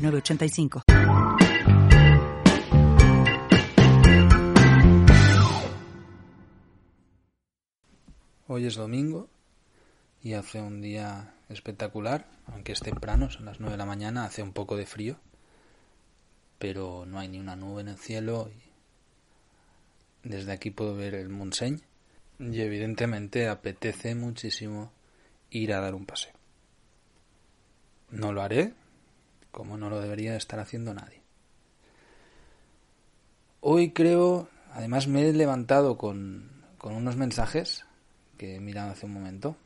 985. Hoy es domingo y hace un día espectacular, aunque es temprano, son las 9 de la mañana, hace un poco de frío, pero no hay ni una nube en el cielo y desde aquí puedo ver el Montseny y evidentemente apetece muchísimo ir a dar un paseo. No lo haré, como no lo debería estar haciendo nadie. Hoy creo, además me he levantado con, con unos mensajes que he mirado hace un momento.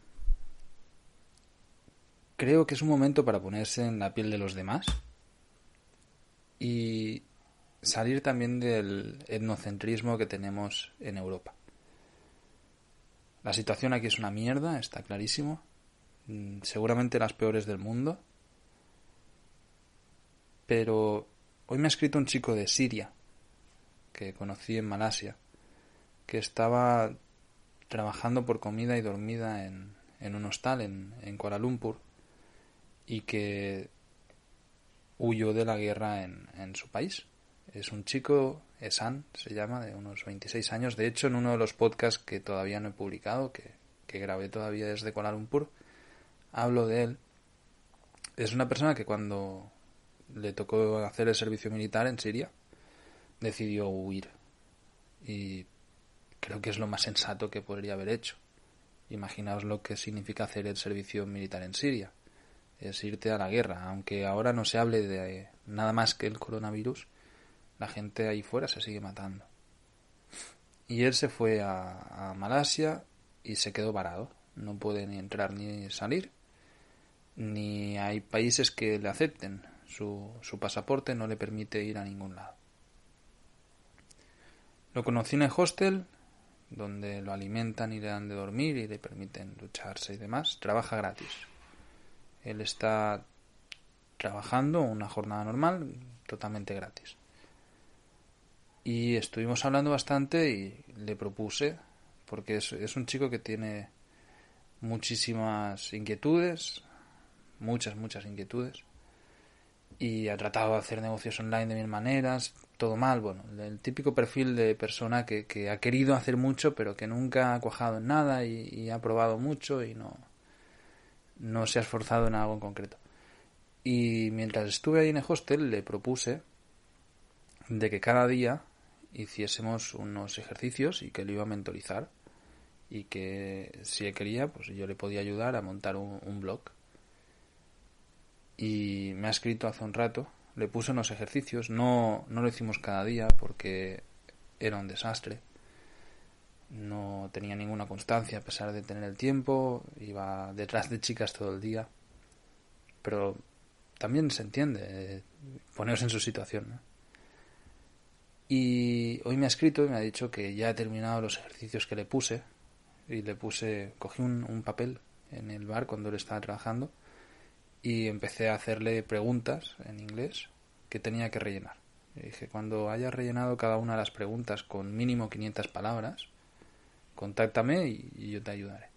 Creo que es un momento para ponerse en la piel de los demás y salir también del etnocentrismo que tenemos en Europa. La situación aquí es una mierda, está clarísimo. Mm, seguramente las peores del mundo pero hoy me ha escrito un chico de Siria, que conocí en Malasia, que estaba trabajando por comida y dormida en, en un hostal en, en, Kuala Lumpur y que huyó de la guerra en, en su país. Es un chico, Esan se llama, de unos 26 años. De hecho, en uno de los podcasts que todavía no he publicado, que, que grabé todavía desde Kuala Lumpur, hablo de él. Es una persona que cuando le tocó hacer el servicio militar en Siria, decidió huir. Y creo que es lo más sensato que podría haber hecho. Imaginaos lo que significa hacer el servicio militar en Siria. Es irte a la guerra. Aunque ahora no se hable de nada más que el coronavirus, la gente ahí fuera se sigue matando. Y él se fue a, Malasia y se quedó varado. No puede ni entrar ni salir, ni hay países que le acepten su, pasaporte no le permite ir a ningún lado. Lo conocí en el hostel, donde lo alimentan y le dan de dormir y le permiten ducharse y demás. Trabaja gratis. Él está trabajando una jornada normal, totalmente gratis. Y estuvimos hablando bastante y le propuse, porque es un chico que tiene muchísimas inquietudes, muchas, muchas inquietudes y ha tratado de hacer negocios online de mil maneras, todo mal, bueno, el típico perfil de persona que, que ha querido hacer mucho pero que nunca ha cuajado en nada y, ha probado mucho y no, no se ha esforzado en algo en concreto. Y mientras estuve ahí en el hostel le propuse de que cada día hiciésemos unos ejercicios y que lo iba a mentorizar y que si él quería pues yo le podía ayudar a montar un blog y me ha escrito hace un rato. Le puse unos ejercicios, no, no lo hicimos cada día porque era un desastre. No tenía ninguna constancia a pesar de tener el tiempo, iba detrás de chicas todo el día. Pero también se entiende, eh, en su situación. Y hoy me ha escrito y me ha dicho que ya he terminado los ejercicios que le puse. Y le puse, cogí un, un papel en el bar cuando él estaba trabajando y empecé a hacerle preguntas en inglés que tenía que rellenar. dije, cuando hayas rellenado cada una de las preguntas con mínimo 500 palabras, contáctame y, yo te ayudaré.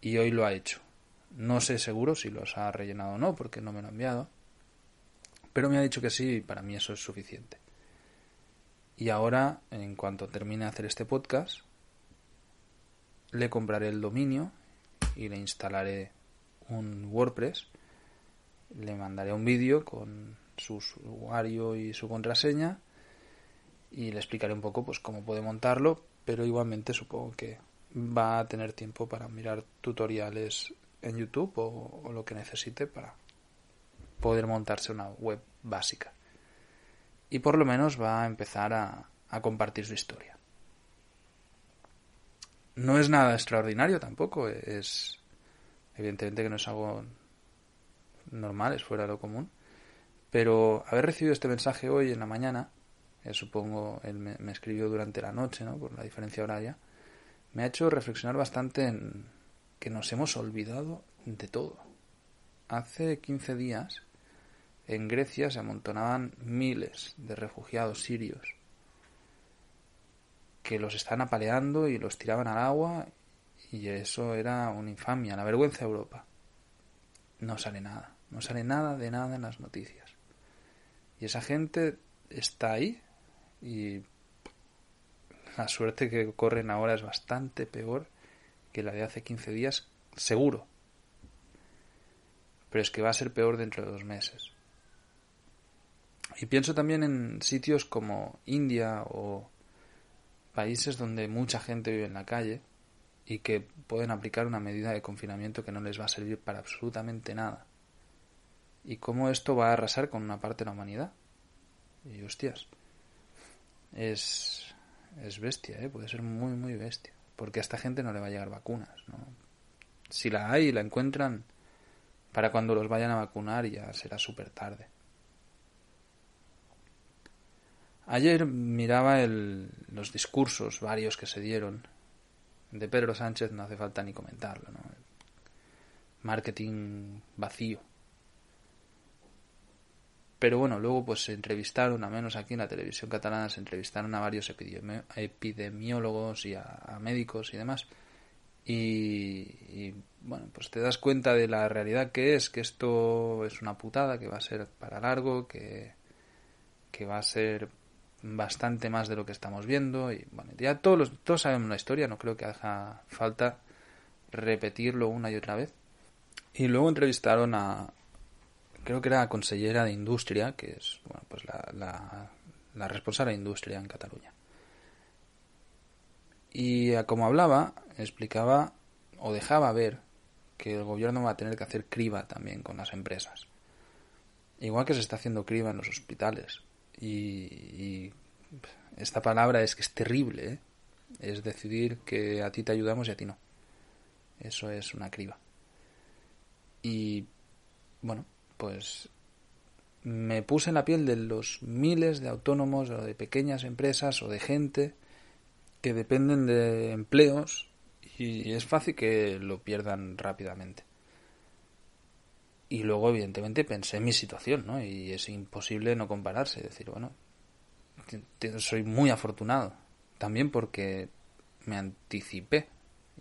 Y hoy lo ha hecho. No sé seguro si los ha rellenado o no, porque no me lo ha enviado. Pero me ha dicho que sí, y para mí eso es suficiente. Y ahora, en cuanto termine de hacer este podcast, le compraré el dominio y le instalaré un WordPress, le mandaré un vídeo con su usuario y su contraseña y le explicaré un poco pues cómo puede montarlo, pero igualmente supongo que va a tener tiempo para mirar tutoriales en YouTube o, lo que necesite para poder montarse una web básica. Y por lo menos va a empezar a, a compartir su historia. No es nada extraordinario tampoco, es Evidentemente que no es algo normal, es fuera de lo común. Pero haber recibido este mensaje hoy en la mañana, eh, supongo él me, me, escribió durante la noche, ¿no? por la diferencia horaria, me ha hecho reflexionar bastante en que nos hemos olvidado de todo. Hace 15 días en Grecia se amontonaban miles de refugiados sirios que los están apaleando y los tiraban al agua y eso era una infamia, la vergüenza de Europa. No sale nada, no sale nada de nada en las noticias. Y esa gente está ahí y la suerte que corren ahora es bastante peor que la de hace 15 días, seguro. Pero es que va a ser peor dentro de dos meses. Y pienso también en sitios como India o países donde mucha gente vive en la calle y que pueden aplicar una medida de confinamiento que no les va a servir para absolutamente nada. Y cómo esto va a arrasar con una parte de la humanidad. Y hostias, es, es bestia, ¿eh? puede ser muy, muy bestia. Porque a esta gente no le va a llegar vacunas. ¿no? Si la hay la encuentran, para cuando los vayan a vacunar ya será súper tarde. Ayer miraba el, los discursos varios que se dieron. De Pedro Sánchez no hace falta ni comentarlo, ¿no? Marketing vacío. Pero bueno, luego pues se entrevistaron, a menos aquí en la televisión catalana, se entrevistaron a varios epidemiólogos y a, médicos y demás. Y, y, bueno, pues te das cuenta de la realidad que es, que esto es una putada, que va a ser para largo, que, que va a ser bastante más de lo que estamos viendo y bueno, ya todos, todos sabemos la historia, no creo que haga falta repetirlo una y otra vez. Y luego entrevistaron a, creo que era la consellera de Industria, que es bueno, pues la, la, la responsable de Industria en Cataluña. Y como hablaba, explicaba o dejaba ver que el gobierno va a tener que hacer criba también con las empresas. Igual que se está haciendo criba en los hospitales y, esta palabra es que es terrible, ¿eh? es decidir que a ti te ayudamos y a ti no. Eso es una criba. Y bueno, pues me puse en la piel de los miles de autónomos o de pequeñas empresas o de gente que dependen de empleos y es fácil que lo pierdan rápidamente. Y luego, evidentemente, pensé en mi situación, ¿no? Y es imposible no compararse. Decir, bueno, soy muy afortunado. También porque me anticipé.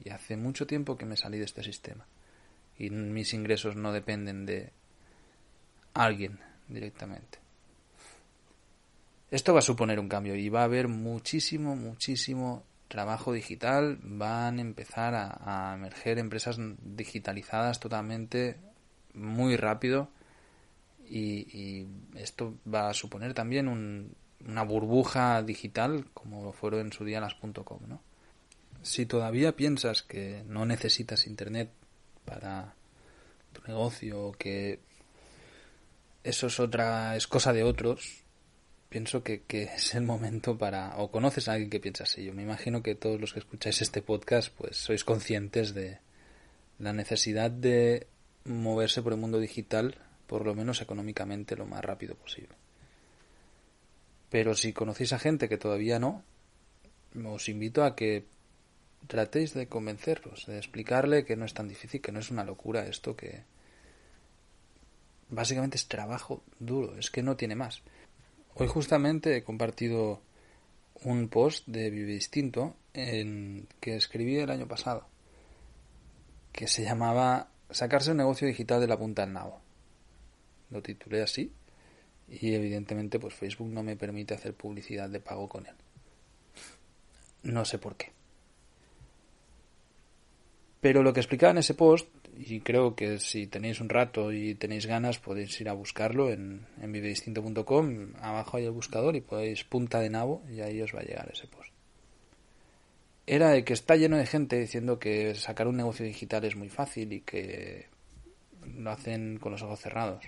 Y hace mucho tiempo que me salí de este sistema. Y mis ingresos no dependen de alguien directamente. Esto va a suponer un cambio y va a haber muchísimo, muchísimo trabajo digital. Van a empezar a, a emerger empresas digitalizadas totalmente muy rápido y, esto va a suponer también una burbuja digital como fueron en su día las .com, ¿no? Si todavía piensas que no necesitas internet para tu negocio que eso es otra es cosa de otros, pienso que, que, es el momento para o conoces a alguien que piensa así. Yo me imagino que todos los que escucháis este podcast pues sois conscientes de la necesidad de moverse por el mundo digital, por lo menos económicamente, lo más rápido posible. Pero si conocéis a gente que todavía no, os invito a que tratéis de convencerlos, de explicarle que no es tan difícil, que no es una locura esto, que básicamente es trabajo duro, es que no tiene más. Hoy justamente he compartido un post de Vive Distinto en que escribí el año pasado, que se llamaba sacarse un negocio digital de la punta al nabo. Lo titulé así y evidentemente pues Facebook no me permite hacer publicidad de pago con él. No sé por qué. Pero lo que explicaba en ese post, y creo que si tenéis un rato y tenéis ganas podéis ir a buscarlo en, en vivedistinto.com, abajo hay el buscador y podéis punta de nabo y ahí os va a llegar ese post era de que está lleno de gente diciendo que sacar un negocio digital es muy fácil y que lo hacen con los ojos cerrados.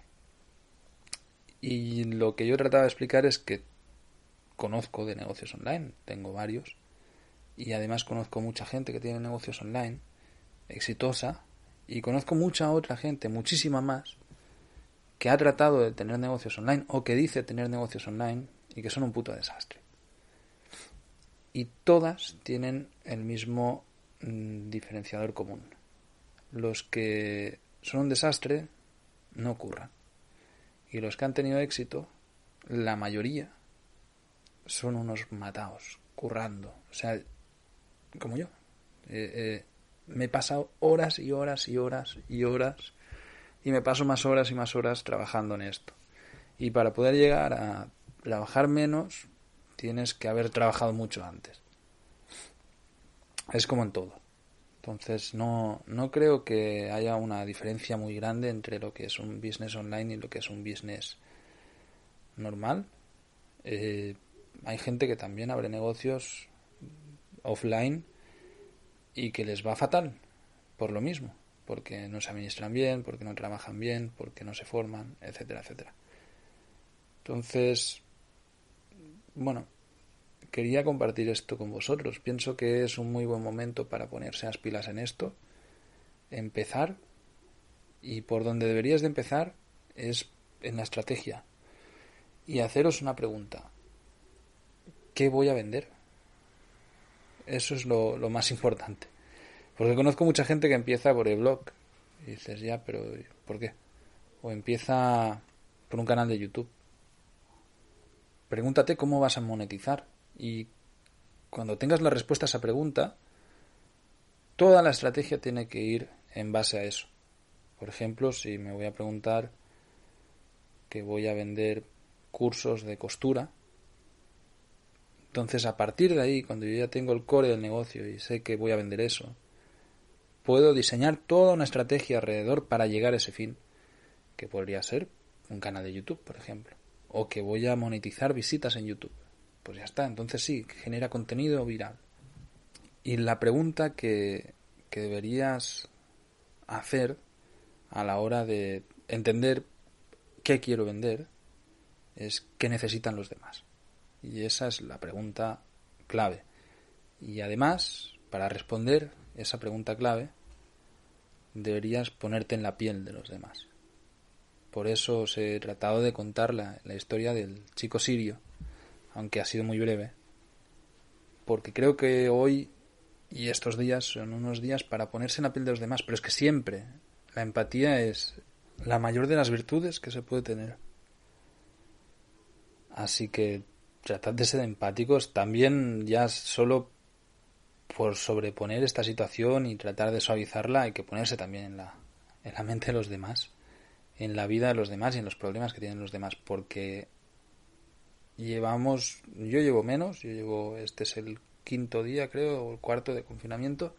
Y lo que yo trataba de explicar es que conozco de negocios online, tengo varios, y además conozco mucha gente que tiene negocios online, exitosa, y conozco mucha otra gente, muchísima más, que ha tratado de tener negocios online o que dice tener negocios online y que son un puto desastre. Y todas tienen el mismo mm, diferenciador común. Los que son un desastre no ocurran. Y los que han tenido éxito, la mayoría, son unos matados, currando. O sea, como yo. Eh, eh, me he pasado horas y horas y horas y horas y me paso más horas y más horas trabajando en esto. Y para poder llegar a trabajar menos, tienes que haber trabajado mucho antes. Es como en todo. Entonces no, no creo que haya una diferencia muy grande entre lo que es un business online y lo que es un business normal. Eh, hay gente que también abre negocios offline y que les va fatal por lo mismo, porque no se administran bien, porque no trabajan bien, porque no se forman, etcétera, etcétera. Entonces, bueno, quería compartir esto con vosotros. Pienso que es un muy buen momento para ponerse las pilas en esto, empezar y por donde deberías de empezar es en la estrategia y haceros una pregunta. ¿Qué voy a vender? Eso es lo, más importante. Porque conozco mucha gente que empieza por el blog. Y dices, ya, pero ¿por qué? O empieza por un canal de YouTube. Pregúntate cómo vas a monetizar. Y cuando tengas la respuesta a esa pregunta, toda la estrategia tiene que ir en base a eso. Por ejemplo, si me voy a preguntar que voy a vender cursos de costura, entonces, a partir de ahí, cuando yo ya tengo el core del negocio y sé que voy a vender eso, puedo diseñar toda una estrategia alrededor para llegar a ese fin, que podría ser un canal de YouTube, por ejemplo, o que voy a monetizar visitas en YouTube. Pues ya está, entonces sí, genera contenido viral. Y la pregunta que, que deberías hacer a la hora de entender qué quiero vender es qué necesitan los demás. Y esa es la pregunta clave. Y además, para responder esa pregunta clave, deberías ponerte en la piel de los demás. Por eso os he tratado de contar la, la historia del chico sirio, aunque ha sido muy breve, porque creo que hoy y estos días son unos días para ponerse en la piel de los demás, pero es que siempre la empatía es la mayor de las virtudes que se puede tener. Así que tratad de ser empáticos también ya solo por sobreponer esta situación y tratar de suavizarla hay que ponerse también en la, en la mente de los demás, en la vida de los demás y en los problemas que tienen los demás, porque llevamos, yo llevo menos, yo llevo, este es el quinto día creo, o el cuarto de confinamiento,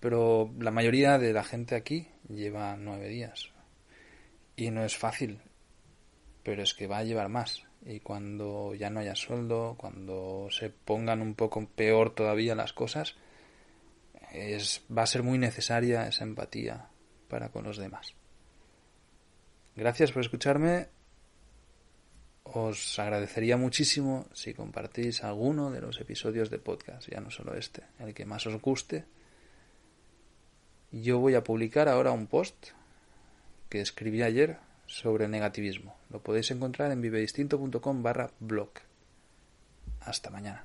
pero la mayoría de la gente aquí lleva nueve días. Y no es fácil, pero es que va a llevar más y cuando ya no haya sueldo, cuando se pongan un poco peor todavía las cosas, es, va a ser muy necesaria esa empatía para con los demás. Gracias por escucharme. Os agradecería muchísimo si compartís alguno de los episodios de podcast, ya no solo este, el que más os guste. Yo voy a publicar ahora un post que escribí ayer sobre el negativismo. Lo podéis encontrar en vivedistinto.com barra blog. Hasta mañana.